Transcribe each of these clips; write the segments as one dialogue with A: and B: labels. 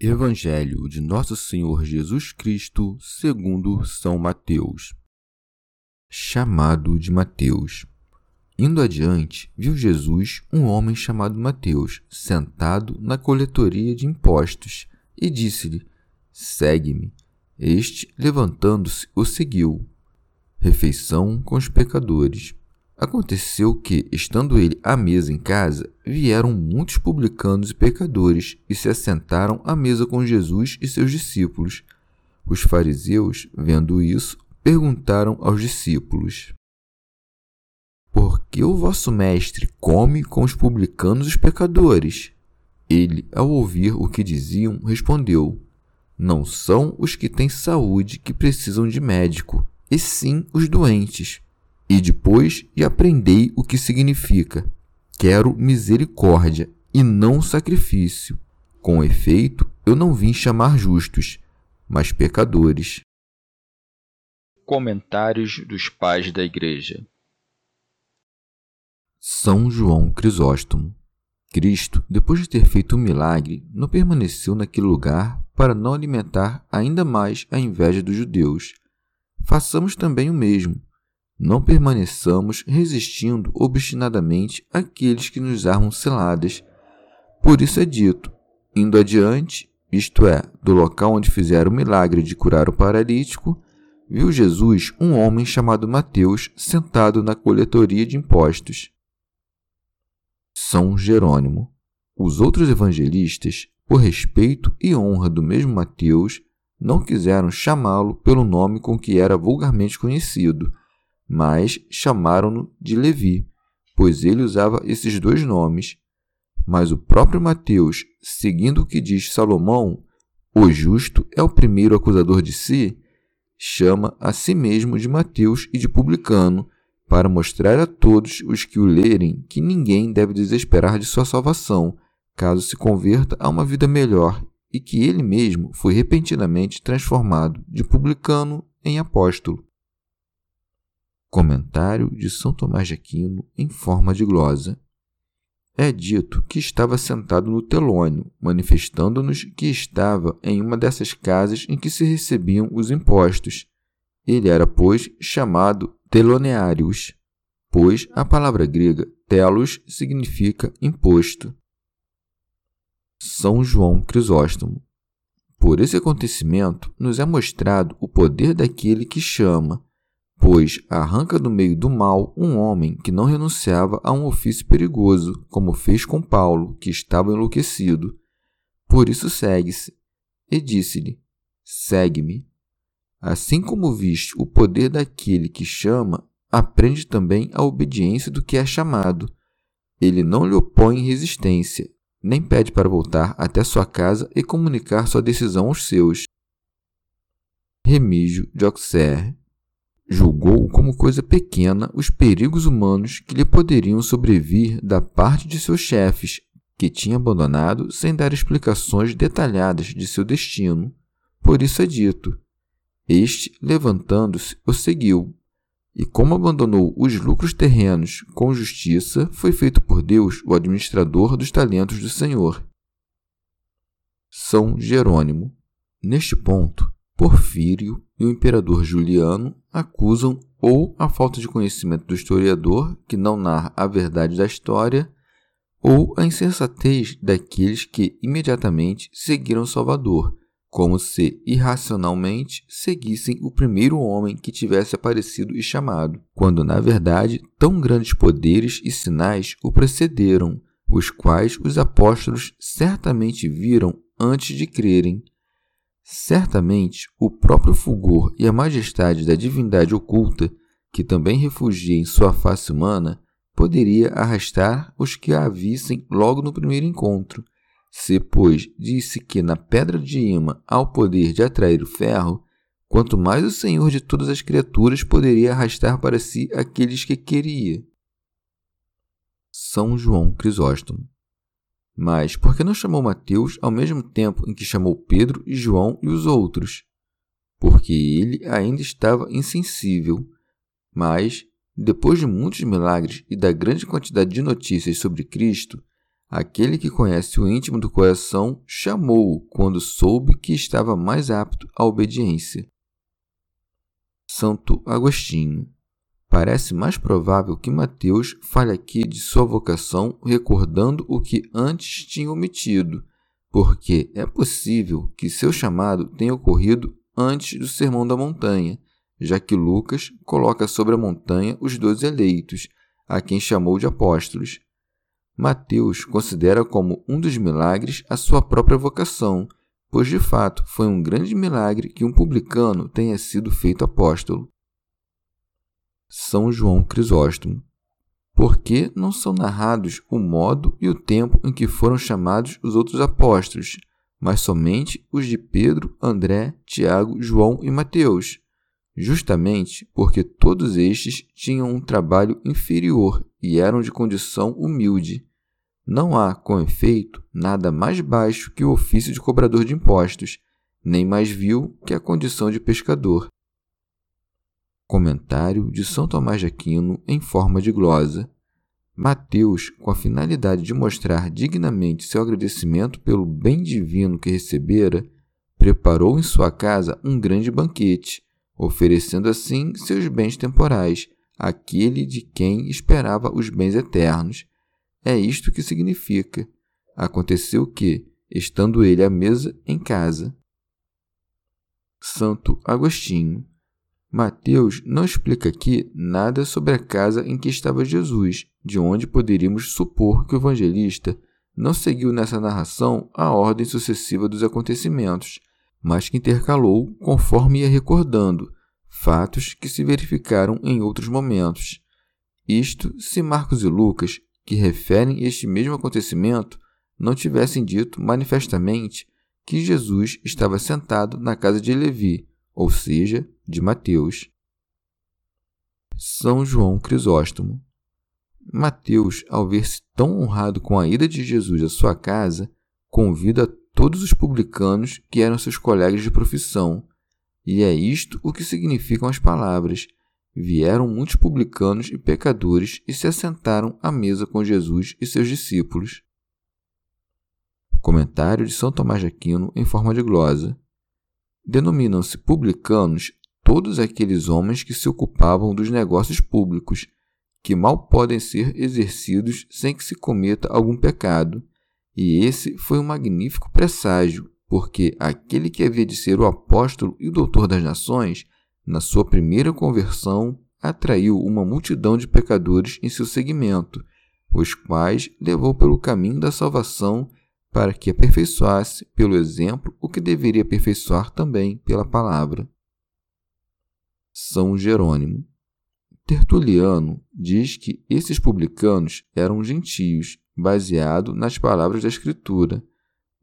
A: Evangelho de Nosso Senhor Jesus Cristo, segundo São Mateus. Chamado de Mateus. Indo adiante, viu Jesus um homem chamado Mateus, sentado na coletoria de impostos, e disse-lhe: Segue-me. Este, levantando-se, o seguiu. Refeição com os pecadores. Aconteceu que, estando ele à mesa em casa, vieram muitos publicanos e pecadores e se assentaram à mesa com Jesus e seus discípulos. Os fariseus, vendo isso, perguntaram aos discípulos: Por que o vosso mestre come com os publicanos e os pecadores? Ele, ao ouvir o que diziam, respondeu: Não são os que têm saúde que precisam de médico, e sim os doentes. E depois e aprendei o que significa. Quero misericórdia e não sacrifício. Com efeito, eu não vim chamar justos, mas pecadores.
B: Comentários dos Pais da Igreja
A: São João Crisóstomo Cristo, depois de ter feito o um milagre, não permaneceu naquele lugar para não alimentar ainda mais a inveja dos judeus. Façamos também o mesmo não permaneçamos resistindo obstinadamente àqueles que nos armam seladas. Por isso é dito, indo adiante, isto é, do local onde fizeram o milagre de curar o paralítico, viu Jesus um homem chamado Mateus sentado na coletoria de impostos. São Jerônimo. Os outros evangelistas, por respeito e honra do mesmo Mateus, não quiseram chamá-lo pelo nome com que era vulgarmente conhecido mas chamaram-no de Levi, pois ele usava esses dois nomes. Mas o próprio Mateus, seguindo o que diz Salomão, o justo é o primeiro acusador de si, chama a si mesmo de Mateus e de publicano, para mostrar a todos os que o lerem que ninguém deve desesperar de sua salvação, caso se converta a uma vida melhor, e que ele mesmo foi repentinamente transformado de publicano em apóstolo. Comentário de São Tomás de Aquino em forma de glosa. É dito que estava sentado no telônio, manifestando-nos que estava em uma dessas casas em que se recebiam os impostos. Ele era, pois, chamado teloneários, pois a palavra grega telos significa imposto. São João Crisóstomo. Por esse acontecimento, nos é mostrado o poder daquele que chama, pois arranca do meio do mal um homem que não renunciava a um ofício perigoso, como fez com Paulo, que estava enlouquecido. Por isso segue-se. E disse-lhe: Segue-me. Assim como viste o poder daquele que chama, aprende também a obediência do que é chamado. Ele não lhe opõe resistência, nem pede para voltar até sua casa e comunicar sua decisão aos seus. Remígio de Auxerre julgou como coisa pequena os perigos humanos que lhe poderiam sobrevir da parte de seus chefes, que tinha abandonado sem dar explicações detalhadas de seu destino. Por isso é dito: Este, levantando-se, o seguiu. E como abandonou os lucros terrenos com justiça, foi feito por Deus o administrador dos talentos do Senhor. São Jerônimo. Neste ponto, Porfírio e o imperador Juliano acusam ou a falta de conhecimento do historiador, que não narra a verdade da história, ou a insensatez daqueles que imediatamente seguiram Salvador, como se irracionalmente seguissem o primeiro homem que tivesse aparecido e chamado, quando na verdade tão grandes poderes e sinais o precederam, os quais os apóstolos certamente viram antes de crerem. Certamente, o próprio fulgor e a majestade da divindade oculta, que também refugia em sua face humana, poderia arrastar os que a vissem logo no primeiro encontro, se, pois, disse que na pedra de imã há o poder de atrair o ferro, quanto mais o Senhor de todas as criaturas poderia arrastar para si aqueles que queria. São João Crisóstomo. Mas por que não chamou Mateus ao mesmo tempo em que chamou Pedro e João e os outros? Porque ele ainda estava insensível. Mas, depois de muitos milagres e da grande quantidade de notícias sobre Cristo, Aquele que conhece o íntimo do coração chamou-o quando soube que estava mais apto à obediência. Santo Agostinho. Parece mais provável que Mateus fale aqui de sua vocação recordando o que antes tinha omitido, porque é possível que seu chamado tenha ocorrido antes do Sermão da Montanha, já que Lucas coloca sobre a montanha os doze eleitos, a quem chamou de apóstolos, Mateus considera como um dos milagres a sua própria vocação, pois de fato foi um grande milagre que um publicano tenha sido feito apóstolo. São João Crisóstomo. Por que não são narrados o modo e o tempo em que foram chamados os outros apóstolos, mas somente os de Pedro, André, Tiago, João e Mateus? Justamente porque todos estes tinham um trabalho inferior e eram de condição humilde. Não há, com efeito, nada mais baixo que o ofício de cobrador de impostos, nem mais vil que a condição de pescador. Comentário de São Tomás de Aquino em forma de glosa. Mateus, com a finalidade de mostrar dignamente seu agradecimento pelo bem divino que recebera, preparou em sua casa um grande banquete, oferecendo assim seus bens temporais àquele de quem esperava os bens eternos é isto que significa. Aconteceu que, estando ele à mesa em casa. Santo Agostinho. Mateus não explica aqui nada sobre a casa em que estava Jesus, de onde poderíamos supor que o evangelista não seguiu nessa narração a ordem sucessiva dos acontecimentos, mas que intercalou conforme ia recordando fatos que se verificaram em outros momentos. Isto se Marcos e Lucas que referem este mesmo acontecimento não tivessem dito manifestamente que Jesus estava sentado na casa de Levi, ou seja, de Mateus. São João Crisóstomo. Mateus, ao ver-se tão honrado com a ida de Jesus à sua casa, convida todos os publicanos que eram seus colegas de profissão, e é isto o que significam as palavras: vieram muitos publicanos e pecadores e se assentaram à mesa com Jesus e seus discípulos. Comentário de São Tomás de Aquino em forma de glosa. Denominam-se publicanos todos aqueles homens que se ocupavam dos negócios públicos, que mal podem ser exercidos sem que se cometa algum pecado. E esse foi um magnífico presságio, porque aquele que havia de ser o apóstolo e o doutor das nações na sua primeira conversão, atraiu uma multidão de pecadores em seu segmento, os quais levou pelo caminho da salvação para que aperfeiçoasse, pelo exemplo, o que deveria aperfeiçoar também pela palavra. São Jerônimo. Tertuliano diz que esses publicanos eram gentios, baseado nas palavras da Escritura.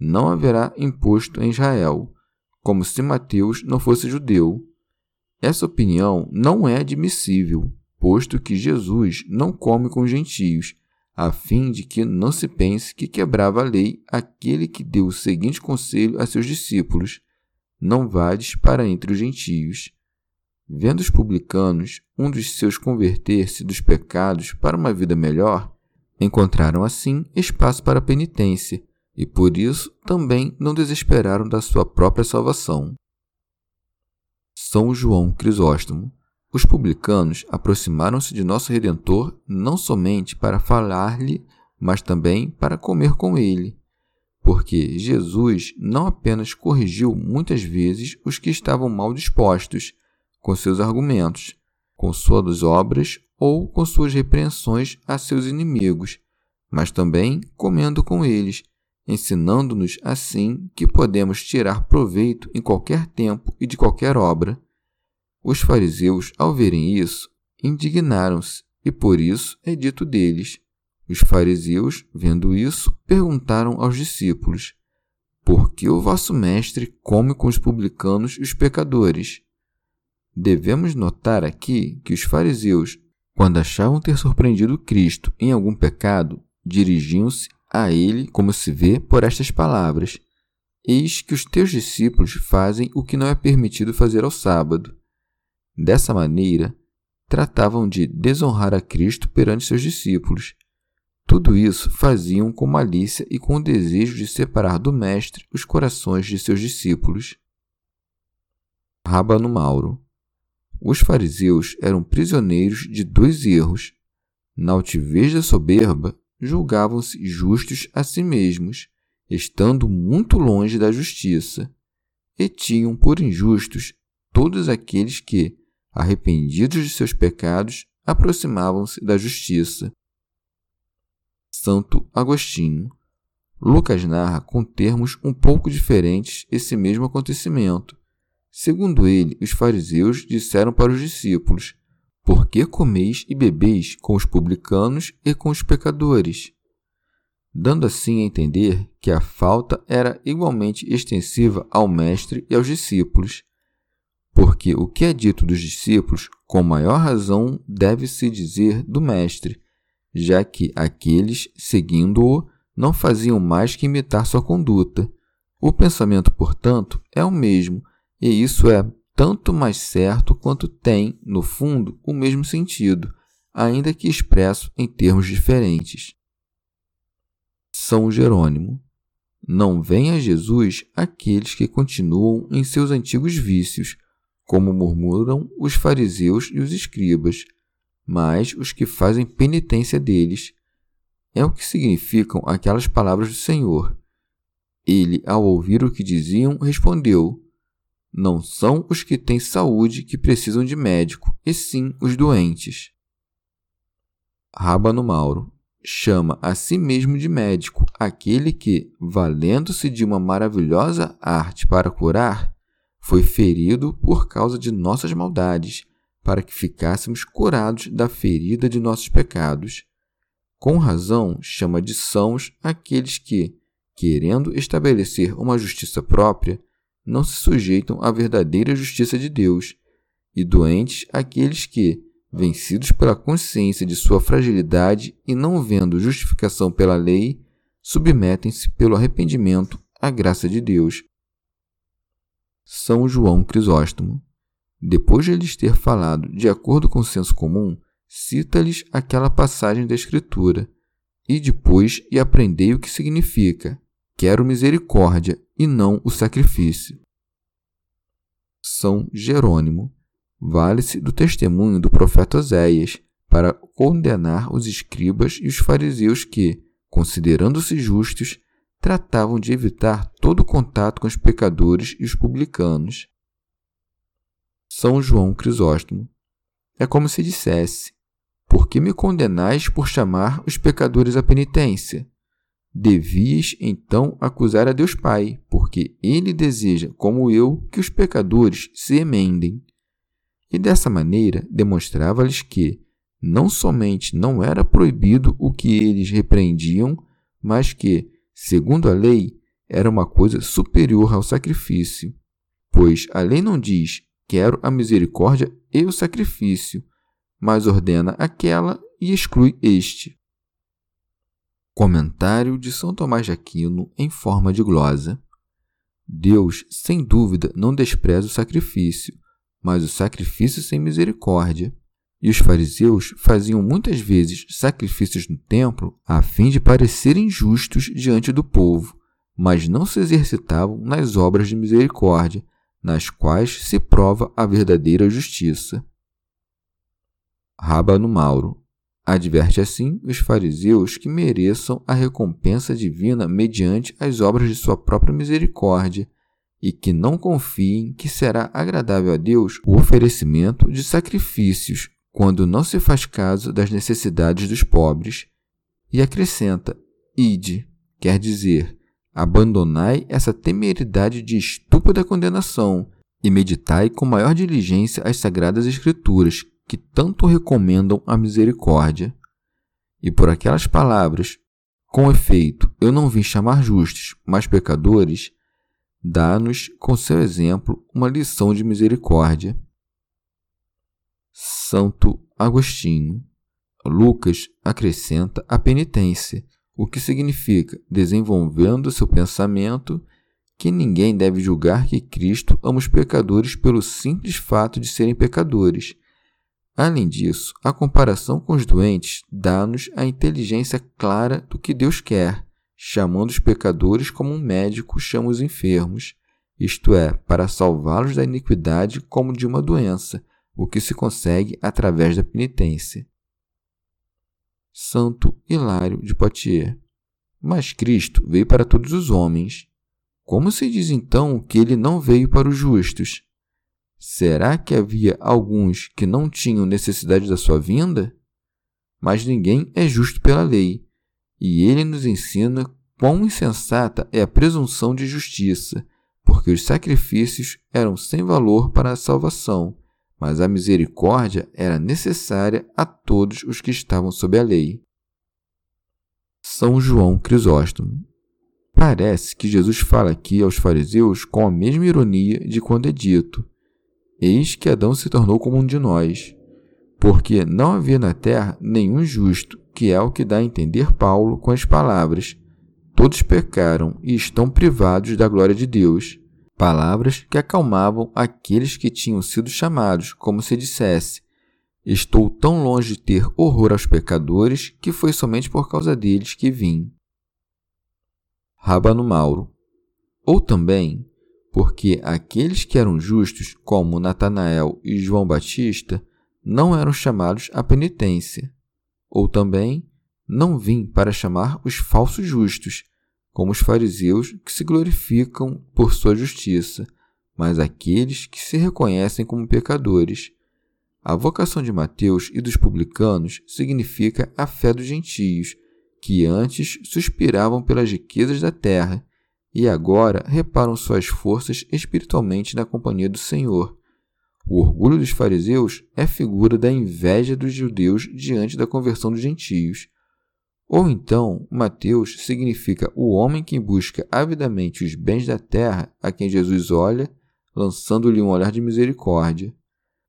A: Não haverá imposto em Israel, como se Mateus não fosse judeu, essa opinião não é admissível, posto que Jesus não come com gentios, a fim de que não se pense que quebrava a lei aquele que deu o seguinte conselho a seus discípulos: Não vades para entre os gentios. Vendo os publicanos, um dos seus converter-se dos pecados para uma vida melhor, encontraram assim espaço para penitência, e por isso também não desesperaram da sua própria salvação. São João Crisóstomo. Os publicanos aproximaram-se de nosso Redentor não somente para falar-lhe mas também para comer com ele. Porque Jesus não apenas corrigiu muitas vezes os que estavam mal dispostos, com seus argumentos, com suas obras ou com suas repreensões a seus inimigos, mas também comendo com eles, ensinando-nos assim que podemos tirar proveito em qualquer tempo e de qualquer obra. Os fariseus, ao verem isso, indignaram-se, e por isso é dito deles: os fariseus, vendo isso, perguntaram aos discípulos: Por que o vosso mestre come com os publicanos e os pecadores? Devemos notar aqui que os fariseus, quando achavam ter surpreendido Cristo em algum pecado, dirigiam-se a ele, como se vê por estas palavras: Eis que os teus discípulos fazem o que não é permitido fazer ao sábado. Dessa maneira, tratavam de desonrar a Cristo perante seus discípulos tudo isso faziam com malícia e com o desejo de separar do Mestre os corações de seus discípulos. Rábano Mauro Os fariseus eram prisioneiros de dois erros. Na altivez da soberba, julgavam-se justos a si mesmos, estando muito longe da justiça, e tinham por injustos todos aqueles que, arrependidos de seus pecados, aproximavam-se da justiça. Santo Agostinho. Lucas narra com termos um pouco diferentes esse mesmo acontecimento. Segundo ele, os fariseus disseram para os discípulos: Por que comeis e bebeis com os publicanos e com os pecadores? Dando assim a entender que a falta era igualmente extensiva ao Mestre e aos discípulos. Porque o que é dito dos discípulos, com maior razão, deve-se dizer do Mestre já que aqueles, seguindo-o, não faziam mais que imitar sua conduta. O pensamento, portanto, é o mesmo, e isso é tanto mais certo quanto tem, no fundo, o mesmo sentido, ainda que expresso em termos diferentes. São Jerônimo. Não vem a Jesus aqueles que continuam em seus antigos vícios, como murmuram os fariseus e os escribas mas os que fazem penitência deles. É o que significam aquelas palavras do Senhor. Ele, ao ouvir o que diziam, respondeu: Não são os que têm saúde que precisam de médico, e sim os doentes. Rábano Mauro chama a si mesmo de médico aquele que, valendo-se de uma maravilhosa arte para curar, foi ferido por causa de nossas maldades para que ficássemos curados da ferida de nossos pecados. Com razão, chama de sãos aqueles que, querendo estabelecer uma justiça própria, não se sujeitam à verdadeira justiça de Deus, e doentes aqueles que, vencidos pela consciência de sua fragilidade e não vendo justificação pela lei, submetem-se pelo arrependimento à graça de Deus. São João Crisóstomo depois de lhes ter falado de acordo com o senso comum, cita-lhes aquela passagem da Escritura. E depois e aprendei o que significa: quero misericórdia e não o sacrifício. São Jerônimo vale-se do testemunho do profeta Oséias para condenar os escribas e os fariseus que, considerando-se justos, tratavam de evitar todo contato com os pecadores e os publicanos. São João Crisóstomo. É como se dissesse: Por que me condenais por chamar os pecadores à penitência? Devias então acusar a Deus Pai, porque ele deseja, como eu, que os pecadores se emendem. E dessa maneira demonstrava-lhes que não somente não era proibido o que eles repreendiam, mas que, segundo a lei, era uma coisa superior ao sacrifício. Pois a lei não diz Quero a misericórdia e o sacrifício, mas ordena aquela e exclui este. Comentário de São Tomás de Aquino em forma de glosa. Deus, sem dúvida, não despreza o sacrifício, mas o sacrifício sem misericórdia. E os fariseus faziam muitas vezes sacrifícios no templo a fim de parecerem justos diante do povo, mas não se exercitavam nas obras de misericórdia, nas quais se prova a verdadeira justiça. Rábano Mauro. Adverte assim os fariseus que mereçam a recompensa divina mediante as obras de sua própria misericórdia e que não confiem que será agradável a Deus o oferecimento de sacrifícios quando não se faz caso das necessidades dos pobres. E acrescenta: Ide, quer dizer, abandonai essa temeridade de estúpida condenação e meditai com maior diligência as sagradas Escrituras, que tanto recomendam a misericórdia. E por aquelas palavras, com efeito, eu não vim chamar justos, mas pecadores, dá-nos, com seu exemplo, uma lição de misericórdia. Santo Agostinho. Lucas acrescenta a penitência, o que significa, desenvolvendo seu pensamento, que ninguém deve julgar que Cristo ama os pecadores pelo simples fato de serem pecadores. Além disso, a comparação com os doentes dá-nos a inteligência clara do que Deus quer, chamando os pecadores como um médico chama os enfermos, isto é, para salvá-los da iniquidade como de uma doença, o que se consegue através da penitência. Santo Hilário de Poitiers. Mas Cristo veio para todos os homens, como se diz então que ele não veio para os justos? Será que havia alguns que não tinham necessidade da sua vinda? Mas ninguém é justo pela lei, e ele nos ensina quão insensata é a presunção de justiça, porque os sacrifícios eram sem valor para a salvação, mas a misericórdia era necessária a todos os que estavam sob a lei. São João Crisóstomo Parece que Jesus fala aqui aos fariseus com a mesma ironia de quando é dito: Eis que Adão se tornou como um de nós, porque não havia na terra nenhum justo, que é o que dá a entender Paulo com as palavras: Todos pecaram e estão privados da glória de Deus. Palavras que acalmavam aqueles que tinham sido chamados, como se dissesse: Estou tão longe de ter horror aos pecadores que foi somente por causa deles que vim. Rabano Mauro. Ou também porque aqueles que eram justos, como Natanael e João Batista, não eram chamados à penitência. Ou também não vim para chamar os falsos justos, como os fariseus que se glorificam por sua justiça, mas aqueles que se reconhecem como pecadores. A vocação de Mateus e dos publicanos significa a fé dos gentios, que antes suspiravam pelas riquezas da terra e agora reparam suas forças espiritualmente na companhia do Senhor. O orgulho dos fariseus é figura da inveja dos judeus diante da conversão dos gentios. Ou então, Mateus significa o homem que busca avidamente os bens da terra a quem Jesus olha, lançando-lhe um olhar de misericórdia.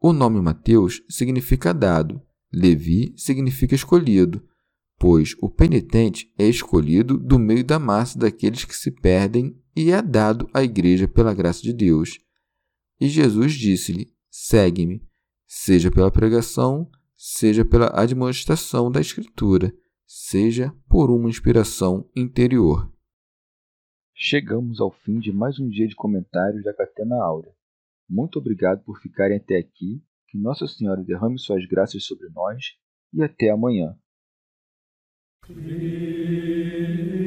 A: O nome Mateus significa dado, Levi significa escolhido, pois o penitente é escolhido do meio da massa daqueles que se perdem e é dado à igreja pela graça de Deus. E Jesus disse-lhe: Segue-me, seja pela pregação, seja pela admoestação da Escritura, seja por uma inspiração interior.
B: Chegamos ao fim de mais um dia de comentários da Catena Áurea. Muito obrigado por ficarem até aqui. Que Nossa Senhora derrame suas graças sobre nós e até amanhã. Amen.